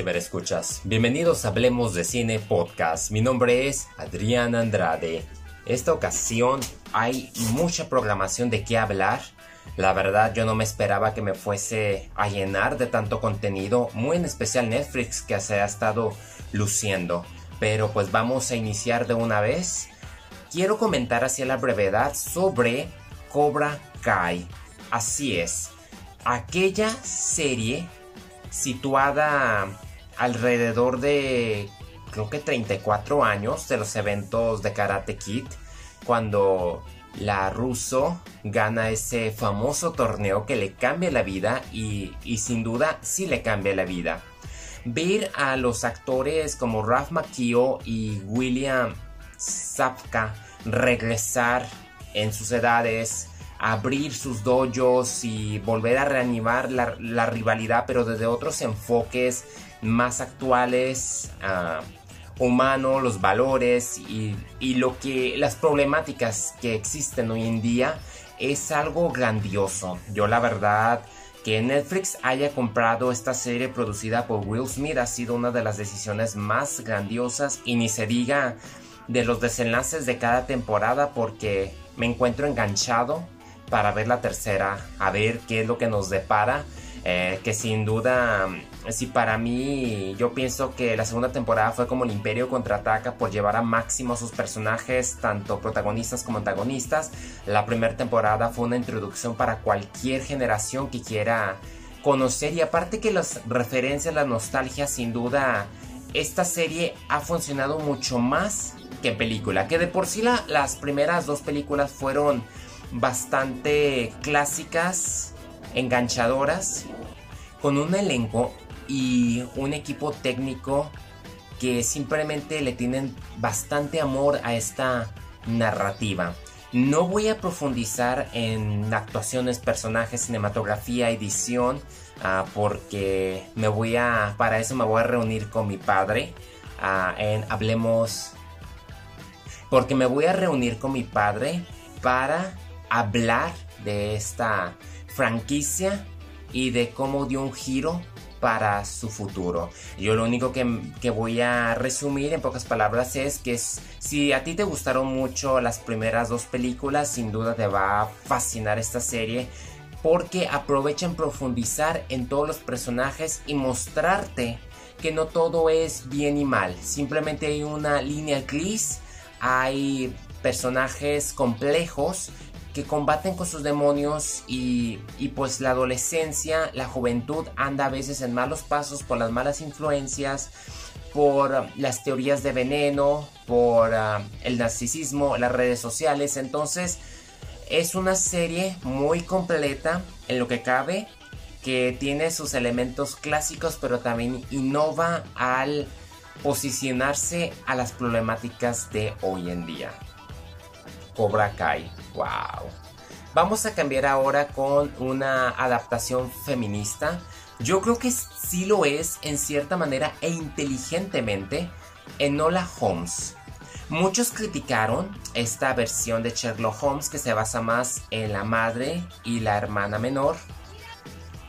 ciberescuchas? Bienvenidos a Hablemos de Cine Podcast. Mi nombre es Adrián Andrade. Esta ocasión hay mucha programación de qué hablar. La verdad yo no me esperaba que me fuese a llenar de tanto contenido, muy en especial Netflix que se ha estado luciendo. Pero pues vamos a iniciar de una vez. Quiero comentar hacia la brevedad sobre Cobra Kai. Así es, aquella serie situada alrededor de creo que 34 años de los eventos de Karate Kid, cuando la Russo gana ese famoso torneo que le cambia la vida y, sin duda sí le cambia la vida. Ver a los actores como Ralph Macchio y William Zapka regresar en sus edades abrir sus dojos y volver a reanimar la, rivalidad, pero desde otros enfoques más actuales, uh, humanos, los valores y, y, lo que las problemáticas que existen hoy en día es algo grandioso. Yo la verdad que Netflix haya comprado esta serie producida por Will Smith ha sido una de las decisiones más grandiosas y ni se diga de los desenlaces de cada temporada porque me encuentro enganchado para ver la tercera, a ver qué es lo que nos depara. Eh, que sin duda, si para mí yo pienso que la segunda temporada fue como el Imperio contraataca por llevar a máximo a sus personajes, tanto protagonistas como antagonistas. La primera temporada fue una introducción para cualquier generación que quiera conocer y aparte que las referencias, la nostalgia, sin duda, esta serie ha funcionado mucho más que película. Que de por sí las primeras dos películas fueron bastante clásicas, enganchadoras, con un elenco y un equipo técnico que simplemente le tienen bastante amor a esta narrativa. No voy a profundizar en actuaciones, personajes, cinematografía, edición, ah, porque me voy a, para eso me voy a reunir con mi padre ah, en Hablemos, porque me voy a reunir con mi padre para hablar de esta franquicia y de cómo dio un giro para su futuro. Yo lo único que, voy a resumir en pocas palabras es que si a ti te gustaron mucho las primeras dos películas, sin duda te va a fascinar esta serie porque aprovechan profundizar en todos los personajes y mostrarte que no todo es bien y mal. Simplemente hay una línea gris, hay personajes complejos que combaten con sus demonios y, pues la adolescencia, la juventud anda a veces en malos pasos por las malas influencias, por las teorías de veneno, por ah, el narcisismo, las redes sociales. Entonces es una serie muy completa en lo que cabe, que tiene sus elementos clásicos, pero también innova al posicionarse a las problemáticas de hoy en día. Cobra Kai. ¡Wow! Vamos a cambiar ahora con una adaptación feminista. Yo creo que sí lo es en cierta manera e inteligentemente en Hola Holmes. Muchos criticaron esta versión de Sherlock Holmes que se basa más en la madre y la hermana menor.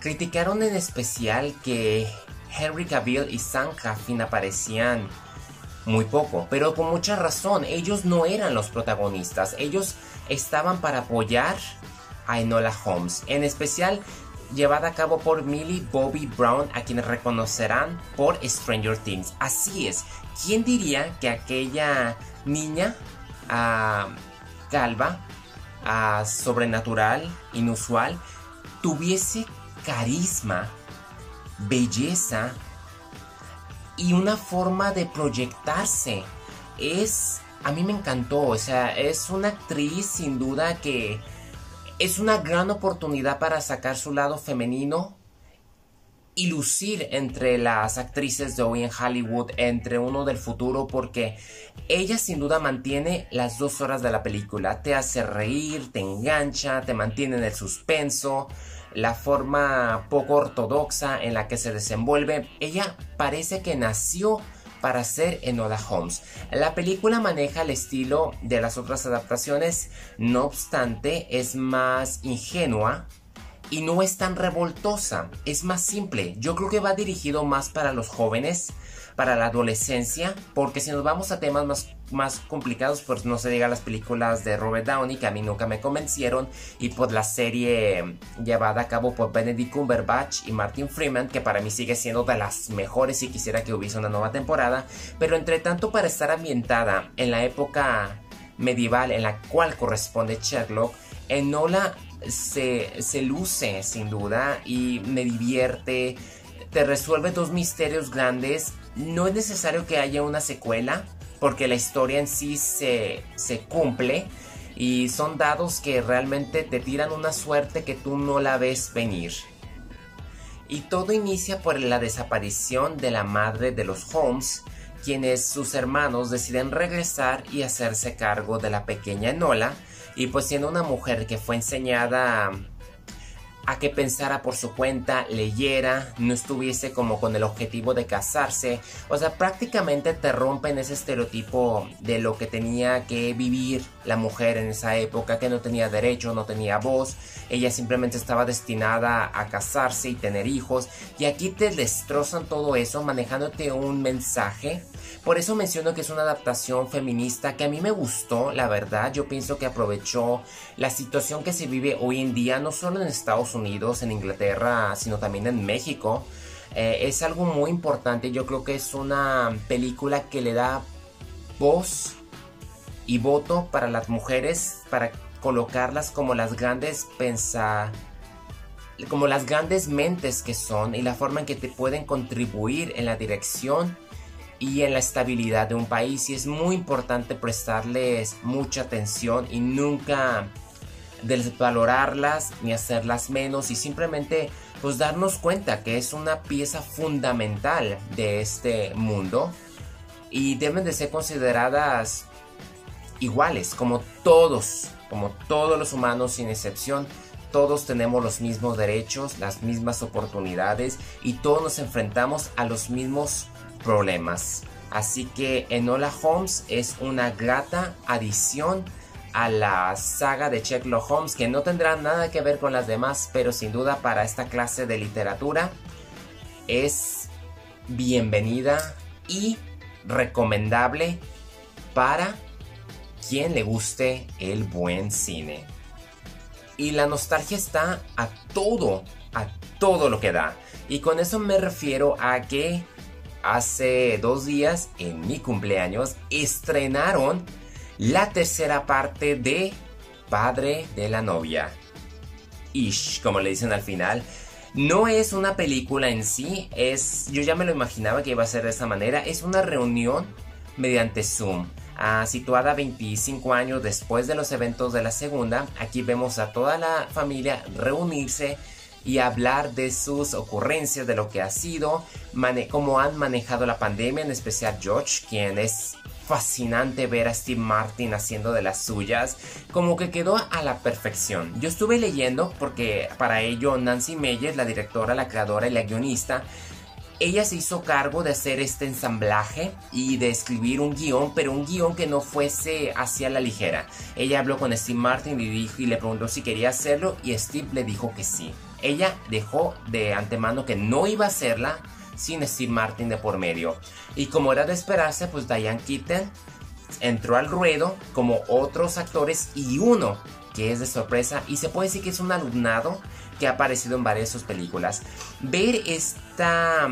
Criticaron en especial que Henry Cavill y Sam Caffin aparecían muy poco, pero con mucha razón, ellos no eran los protagonistas, ellos estaban para apoyar a Enola Holmes, en especial llevada a cabo por Millie Bobby Brown, a quienes reconocerán por Stranger Things. Así es, ¿quién diría que aquella niña uh, calva, uh, sobrenatural, inusual, tuviese carisma, belleza, y una forma de proyectarse. Es, a mí me encantó, o sea, es una actriz sin duda que es una gran oportunidad para sacar su lado femenino y lucir entre las actrices de hoy en Hollywood, entre uno del futuro, porque ella sin duda mantiene las dos horas de la película, te hace reír, te engancha, te mantiene en el suspenso, la forma poco ortodoxa en la que se desenvuelve, ella parece que nació para ser Enola Holmes. La película maneja el estilo de las otras adaptaciones, no obstante es más ingenua y no es tan revoltosa, es más simple. Yo creo que va dirigido más para los jóvenes, para la adolescencia, porque si nos vamos a temas más, más complicados, pues no se diga las películas de Robert Downey, que a mí nunca me convencieron, y por la serie llevada a cabo por Benedict Cumberbatch y Martin Freeman, que para mí sigue siendo de las mejores y quisiera que hubiese una nueva temporada, pero entre tanto para estar ambientada en la época medieval en la cual corresponde Sherlock, Enola se, se luce sin duda y me divierte, te resuelve dos misterios grandes. No es necesario que haya una secuela, porque la historia en sí se, se cumple y son dados que realmente te tiran una suerte que tú no la ves venir. Y todo inicia por la desaparición de la madre de los Holmes, quienes sus hermanos deciden regresar y hacerse cargo de la pequeña Enola, y pues siendo una mujer que fue enseñada a que pensara por su cuenta, leyera, no estuviese como con el objetivo de casarse. O sea, prácticamente te rompen ese estereotipo de lo que tenía que vivir la mujer en esa época, que no tenía derecho, no tenía voz. Ella simplemente estaba destinada a casarse y tener hijos. Y aquí te destrozan todo eso manejándote un mensaje por eso menciono que es una adaptación feminista que a mí me gustó, la verdad. Yo pienso que aprovechó la situación que se vive hoy en día, no solo en Estados Unidos, en Inglaterra, sino también en México. Eh, es algo muy importante. Yo creo que es una película que le da voz y voto para las mujeres, para colocarlas como las grandes pensar como las grandes mentes que son y la forma en que te pueden contribuir en la dirección y en la estabilidad de un país y es muy importante prestarles mucha atención y nunca desvalorarlas ni hacerlas menos y simplemente pues darnos cuenta que es una pieza fundamental de este mundo y deben de ser consideradas iguales como todos, como todos los humanos sin excepción. Todos tenemos los mismos derechos, las mismas oportunidades y todos nos enfrentamos a los mismos problemas. Así que Enola Holmes es una grata adición a la saga de Sherlock Holmes que no tendrá nada que ver con las demás, pero sin duda para esta clase de literatura es bienvenida y recomendable para quien le guste el buen cine. Y la nostalgia está a todo, a todo lo que da. Y con eso me refiero a que hace dos días, en mi cumpleaños, estrenaron la tercera parte de Padre de la Novia. Ish, como le dicen al final. No es una película en sí, es. Yo ya me lo imaginaba que iba a ser de esa manera. Es una reunión mediante Zoom. Ah, situada 25 años después de los eventos de la segunda, aquí vemos a toda la familia reunirse y hablar de sus ocurrencias, de lo que ha sido, cómo han manejado la pandemia, en especial George, quien es fascinante ver a Steve Martin haciendo de las suyas, como que quedó a la perfección. Yo estuve leyendo porque para ello Nancy Meyer, la directora, la creadora y la guionista, ella se hizo cargo de hacer este ensamblaje y de escribir un guion, pero un guion que no fuese hacia la ligera. Ella habló con Steve Martin y, dijo, y le preguntó si quería hacerlo y Steve le dijo que sí. Ella dejó de antemano que no iba a hacerla sin Steve Martin de por medio. Y como era de esperarse, pues Diane Keaton entró al ruedo como otros actores y uno que es de sorpresa y se puede decir que es un alumnado que ha aparecido en varias de sus películas. Ver esta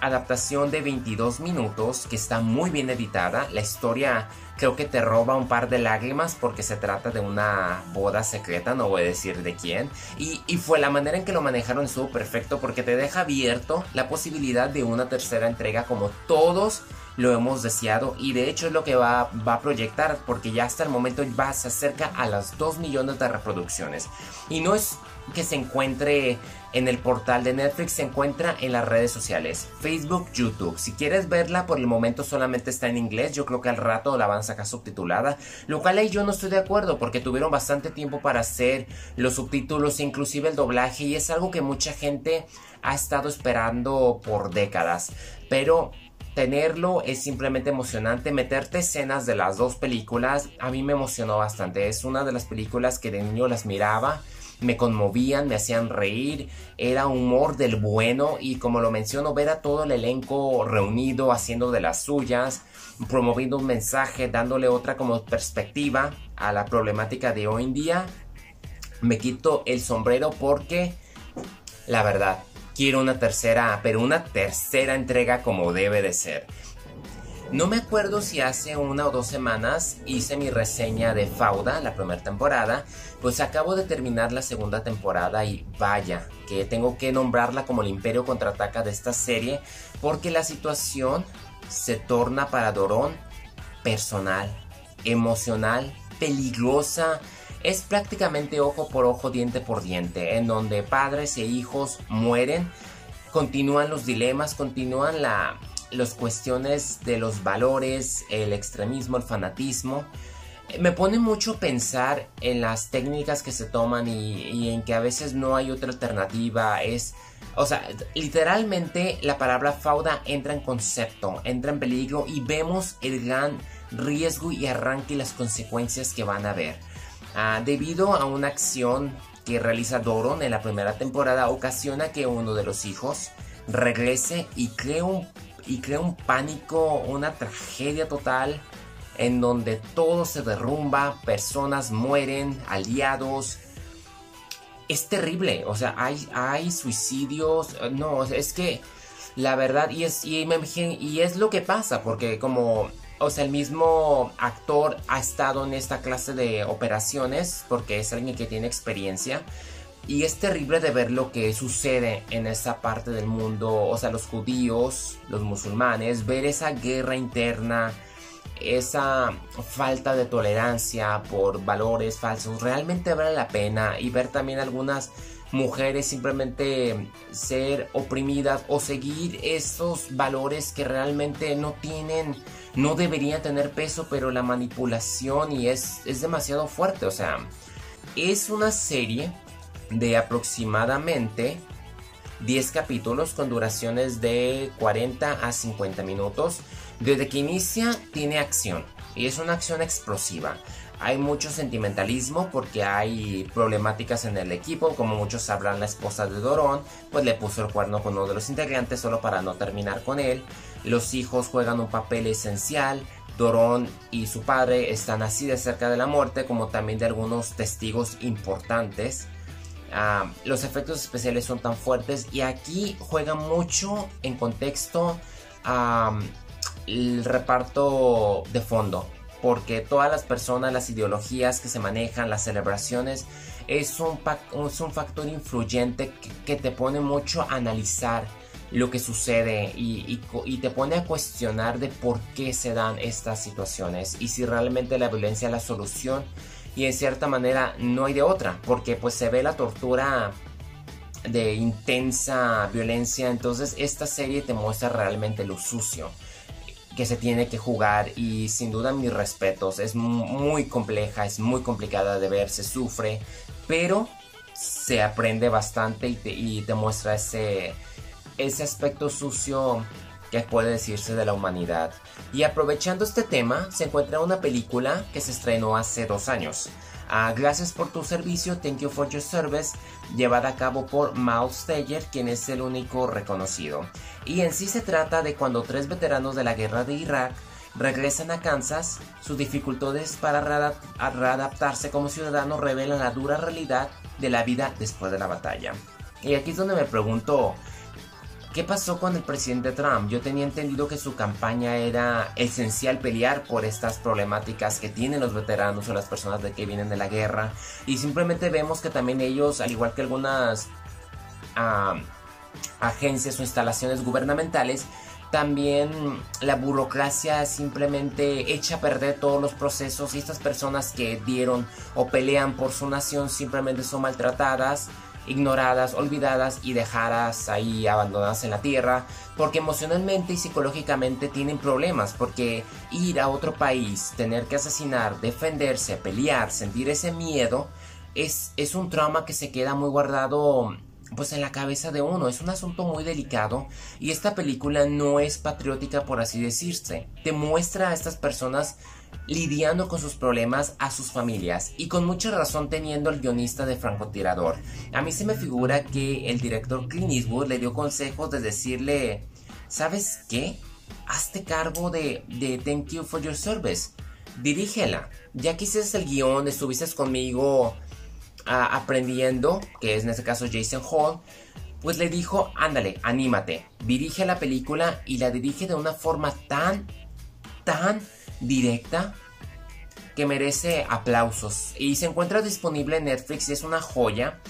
adaptación de 22 minutos que está muy bien editada, la historia creo que te roba un par de lágrimas porque se trata de una boda secreta, no voy a decir de quién. Y, fue la manera en que lo manejaron estuvo perfecto porque te deja abierto la posibilidad de una tercera entrega como todos lo hemos deseado y de hecho es lo que va, va a proyectar porque ya hasta el momento va, se acerca a las 2 millones de reproducciones. Y no es que se encuentre en el portal de Netflix, se encuentra en las redes sociales, Facebook, YouTube. Si quieres verla, por el momento solamente está en inglés, yo creo que al rato la van a sacar subtitulada, lo cual ahí yo no estoy de acuerdo porque tuvieron bastante tiempo para hacer los subtítulos, inclusive el doblaje, y es algo que mucha gente ha estado esperando por décadas. Pero tenerlo es simplemente emocionante. Meterte escenas de las dos películas a mí me emocionó bastante. Es una de las películas que de niño las miraba me conmovían, me hacían reír, era humor del bueno y como lo menciono, ver a todo el elenco reunido haciendo de las suyas, promoviendo un mensaje, dándole otra como perspectiva a la problemática de hoy en día, me quito el sombrero porque la verdad, quiero una tercera, pero una tercera entrega como debe de ser. No me acuerdo si hace una o dos semanas hice mi reseña de Fauda, la primera temporada, pues acabo de terminar la segunda temporada y vaya, que tengo que nombrarla como el imperio contraataca de esta serie, porque la situación se torna para Dorón personal, emocional, peligrosa, es prácticamente ojo por ojo, diente por diente, en donde padres e hijos mueren, continúan los dilemas, continúan la, las cuestiones de los valores, el extremismo, el fanatismo. Me pone mucho pensar en las técnicas que se toman y, en que a veces no hay otra alternativa. Es, o sea, literalmente la palabra fauda entra en concepto, entra en peligro y vemos el gran riesgo y arranque y las consecuencias que van a haber. Ah, debido a una acción que realiza Doron en la primera temporada, ocasiona que uno de los hijos regrese y cree un y crea un pánico, una tragedia total en donde todo se derrumba, personas mueren, aliados. Es terrible, o sea, hay, hay suicidios, no, es que la verdad, y es, y, y es lo que pasa, porque como, o sea, el mismo actor ha estado en esta clase de operaciones, porque es alguien que tiene experiencia, y es terrible de ver lo que sucede en esa parte del mundo, o sea, los judíos, los musulmanes, ver esa guerra interna, esa falta de tolerancia por valores falsos, realmente vale la pena. Y ver también algunas mujeres simplemente ser oprimidas o seguir esos valores que realmente no tienen, no deberían tener peso, pero la manipulación y es, es demasiado fuerte, o sea, es una serie de aproximadamente 10 capítulos con duraciones de 40 a 50 minutos. Desde que inicia tiene acción y es una acción explosiva. Hay mucho sentimentalismo porque hay problemáticas en el equipo, como muchos sabrán la esposa de Dorón, pues le puso el cuerno con uno de los integrantes solo para no terminar con él. Los hijos juegan un papel esencial, Dorón y su padre están así de cerca de la muerte como también de algunos testigos importantes. Ah, los efectos especiales son tan fuertes y aquí juega mucho en contexto el reparto de fondo porque todas las personas, las ideologías que se manejan, las celebraciones, es un, es un factor influyente que, te pone mucho a analizar lo que sucede y, y, te pone a cuestionar de por qué se dan estas situaciones y si realmente la violencia es la solución y en cierta manera no hay de otra, porque pues se ve la tortura de intensa violencia, entonces esta serie te muestra realmente lo sucio que se tiene que jugar y sin duda mis respetos, es muy compleja, es muy complicada de ver, se sufre, pero se aprende bastante y te, y te muestra ese, ese aspecto sucio que puede decirse de la humanidad. Y aprovechando este tema, se encuentra una película que se estrenó hace dos años. Ah, gracias por tu servicio, thank you for your service, llevada a cabo por Miles Teller, quien es el único reconocido. Y en sí se trata de cuando tres veteranos de la guerra de Irak regresan a Kansas, sus dificultades para readaptarse como ciudadanos revelan la dura realidad de la vida después de la batalla. Y aquí es donde me pregunto, ¿Qué pasó con el presidente Trump? Yo tenía entendido que su campaña era esencial pelear por estas problemáticas que tienen los veteranos o las personas de que vienen de la guerra. Y simplemente vemos que también ellos, al igual que algunas agencias o instalaciones gubernamentales, también la burocracia simplemente echa a perder todos los procesos y estas personas que dieron o pelean por su nación simplemente son maltratadas ignoradas, olvidadas y dejadas ahí abandonadas en la tierra, porque emocionalmente y psicológicamente tienen problemas, porque ir a otro país, tener que asesinar, defenderse, pelear, sentir ese miedo, es, es un trauma que se queda muy guardado pues en la cabeza de uno. Es un asunto muy delicado y esta película no es patriótica por así decirse. Te muestra a estas personas lidiando con sus problemas a sus familias y con mucha razón teniendo el guionista de francotirador. A mí se me figura que el director Clint Eastwood le dio consejos de decirle, ¿sabes qué? Hazte cargo de, Thank You for Your Service. Dirígela. Ya que hiciste el guion, estuviste conmigo aprendiendo, que es en este caso Jason Hall, pues le dijo, ándale, anímate, dirige la película y la dirige de una forma tan, tan directa que merece aplausos. Y se encuentra disponible en Netflix y es una joya.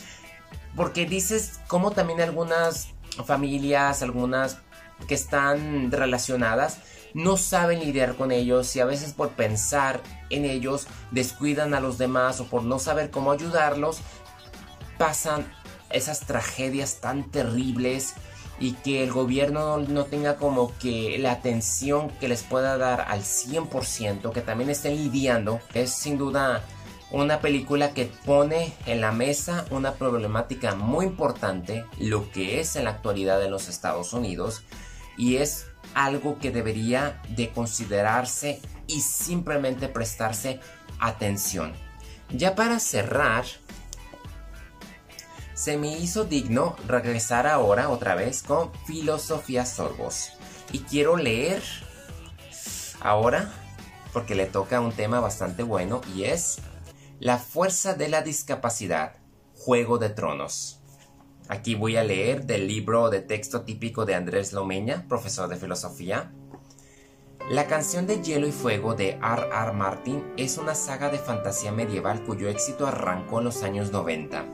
Porque dices como también algunas familias, algunas que están relacionadas, no saben lidiar con ellos y a veces por pensar en ellos descuidan a los demás o por no saber cómo ayudarlos, pasan esas tragedias tan terribles y que el gobierno no, tenga como que la atención que les pueda dar al 100%, que también estén lidiando, es sin duda una película que pone en la mesa una problemática muy importante, lo que es en la actualidad en los Estados Unidos, y es algo que debería de considerarse y simplemente prestarse atención. Ya para cerrar, se me hizo digno regresar ahora otra vez con Filosofía Sorbos. Y quiero leer ahora, porque le toca un tema bastante bueno, y es La fuerza de la discapacidad, Juego de Tronos. Aquí voy a leer del libro de texto típico de Andrés Lomeña, profesor de filosofía, la canción de Hielo y Fuego de R. R. Martin es una saga de fantasía medieval cuyo éxito arrancó en los años 90,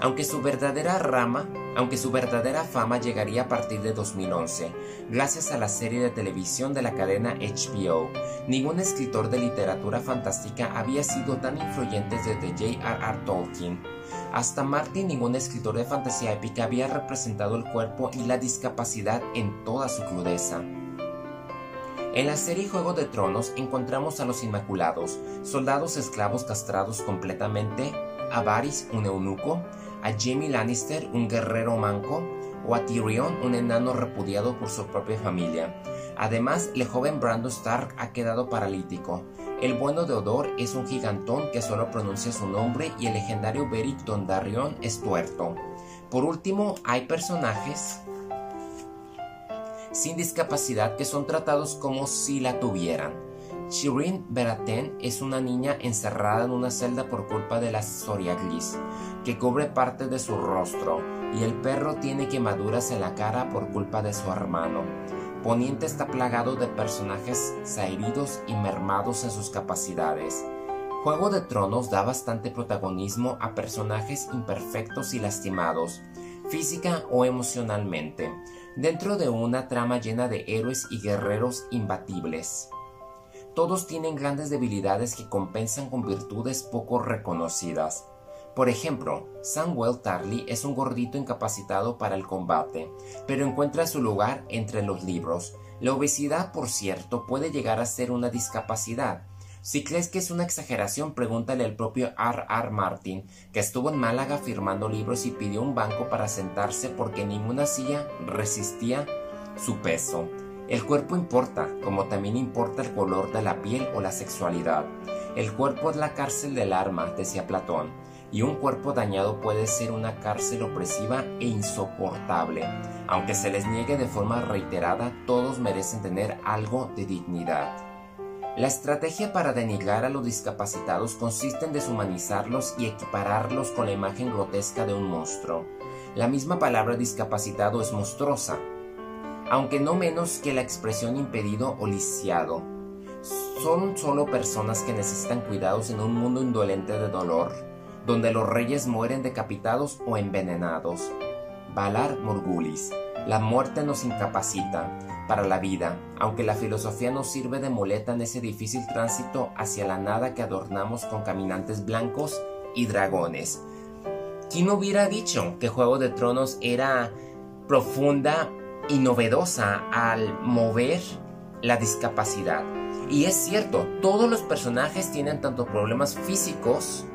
aunque su verdadera rama, aunque su verdadera fama llegaría a partir de 2011, gracias a la serie de televisión de la cadena HBO. Ningún escritor de literatura fantástica había sido tan influyente desde J.R.R. Tolkien. Hasta Martin ningún escritor de fantasía épica había representado el cuerpo y la discapacidad en toda su crudeza. En la serie Juego de Tronos encontramos a los Inmaculados, soldados esclavos castrados completamente, a Varys, un eunuco, a Jaime Lannister, un guerrero manco, o a Tyrion, un enano repudiado por su propia familia. Además, el joven Brando Stark ha quedado paralítico. El bueno de Odor es un gigantón que solo pronuncia su nombre y el legendario Beric Dondarrion es tuerto. Por último, hay personajes sin discapacidad que son tratados como si la tuvieran. Shirin Beraten es una niña encerrada en una celda por culpa de la psoriasis, que cubre parte de su rostro, y el perro tiene quemaduras en la cara por culpa de su hermano. Poniente está plagado de personajes sairidos y mermados en sus capacidades. Juego de Tronos da bastante protagonismo a personajes imperfectos y lastimados, física o emocionalmente, dentro de una trama llena de héroes y guerreros imbatibles. Todos tienen grandes debilidades que compensan con virtudes poco reconocidas. Por ejemplo, Samuel Tarly es un gordito incapacitado para el combate, pero encuentra su lugar entre los libros. La obesidad, por cierto, puede llegar a ser una discapacidad, si crees que es una exageración, pregúntale al propio R. R. Martin, que estuvo en Málaga firmando libros y pidió un banco para sentarse porque ninguna silla resistía su peso. El cuerpo importa, como también importa el color de la piel o la sexualidad. El cuerpo es la cárcel del alma, decía Platón, y un cuerpo dañado puede ser una cárcel opresiva e insoportable. Aunque se les niegue de forma reiterada, todos merecen tener algo de dignidad. La estrategia para denigrar a los discapacitados consiste en deshumanizarlos y equipararlos con la imagen grotesca de un monstruo. La misma palabra discapacitado es monstruosa, aunque no menos que la expresión impedido o lisiado. Son solo personas que necesitan cuidados en un mundo indolente de dolor, donde los reyes mueren decapitados o envenenados. Valar Morgulis. La muerte nos incapacita, para la vida, aunque la filosofía nos sirve de muleta en ese difícil tránsito hacia la nada que adornamos con caminantes blancos y dragones. ¿Quién hubiera dicho que Juego de Tronos era profunda y novedosa al mover la discapacidad? Y es cierto, todos los personajes tienen tanto problemas físicos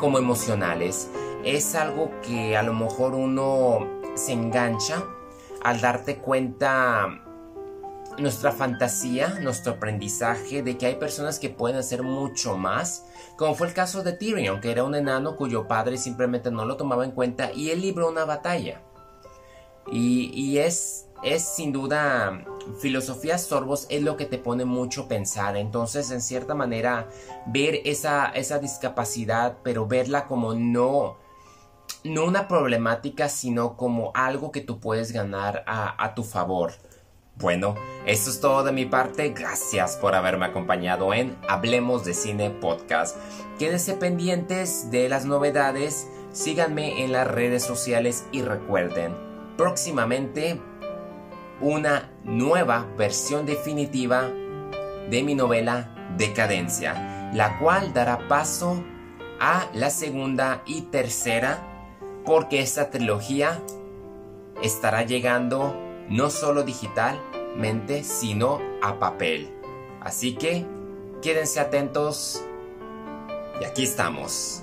como emocionales. Es algo que a lo mejor uno se engancha al darte cuenta nuestra fantasía, nuestro aprendizaje de que hay personas que pueden hacer mucho más, como fue el caso de Tyrion, que era un enano cuyo padre simplemente no lo tomaba en cuenta y él libró una batalla. Y, es, es sin duda, filosofía sorbos es lo que te pone mucho a pensar. Entonces, en cierta manera, ver esa, esa discapacidad, pero verla como no, no una problemática, sino como algo que tú puedes ganar a, a tu favor. Bueno, eso es todo de mi parte. Gracias por haberme acompañado en Hablemos de Cine Podcast. Quédense pendientes de las novedades, síganme en las redes sociales y recuerden, próximamente una nueva versión definitiva de mi novela Decadencia, la cual dará paso a la segunda y tercera porque esta trilogía estará llegando no solo digitalmente, sino a papel. Así que quédense atentos y aquí estamos.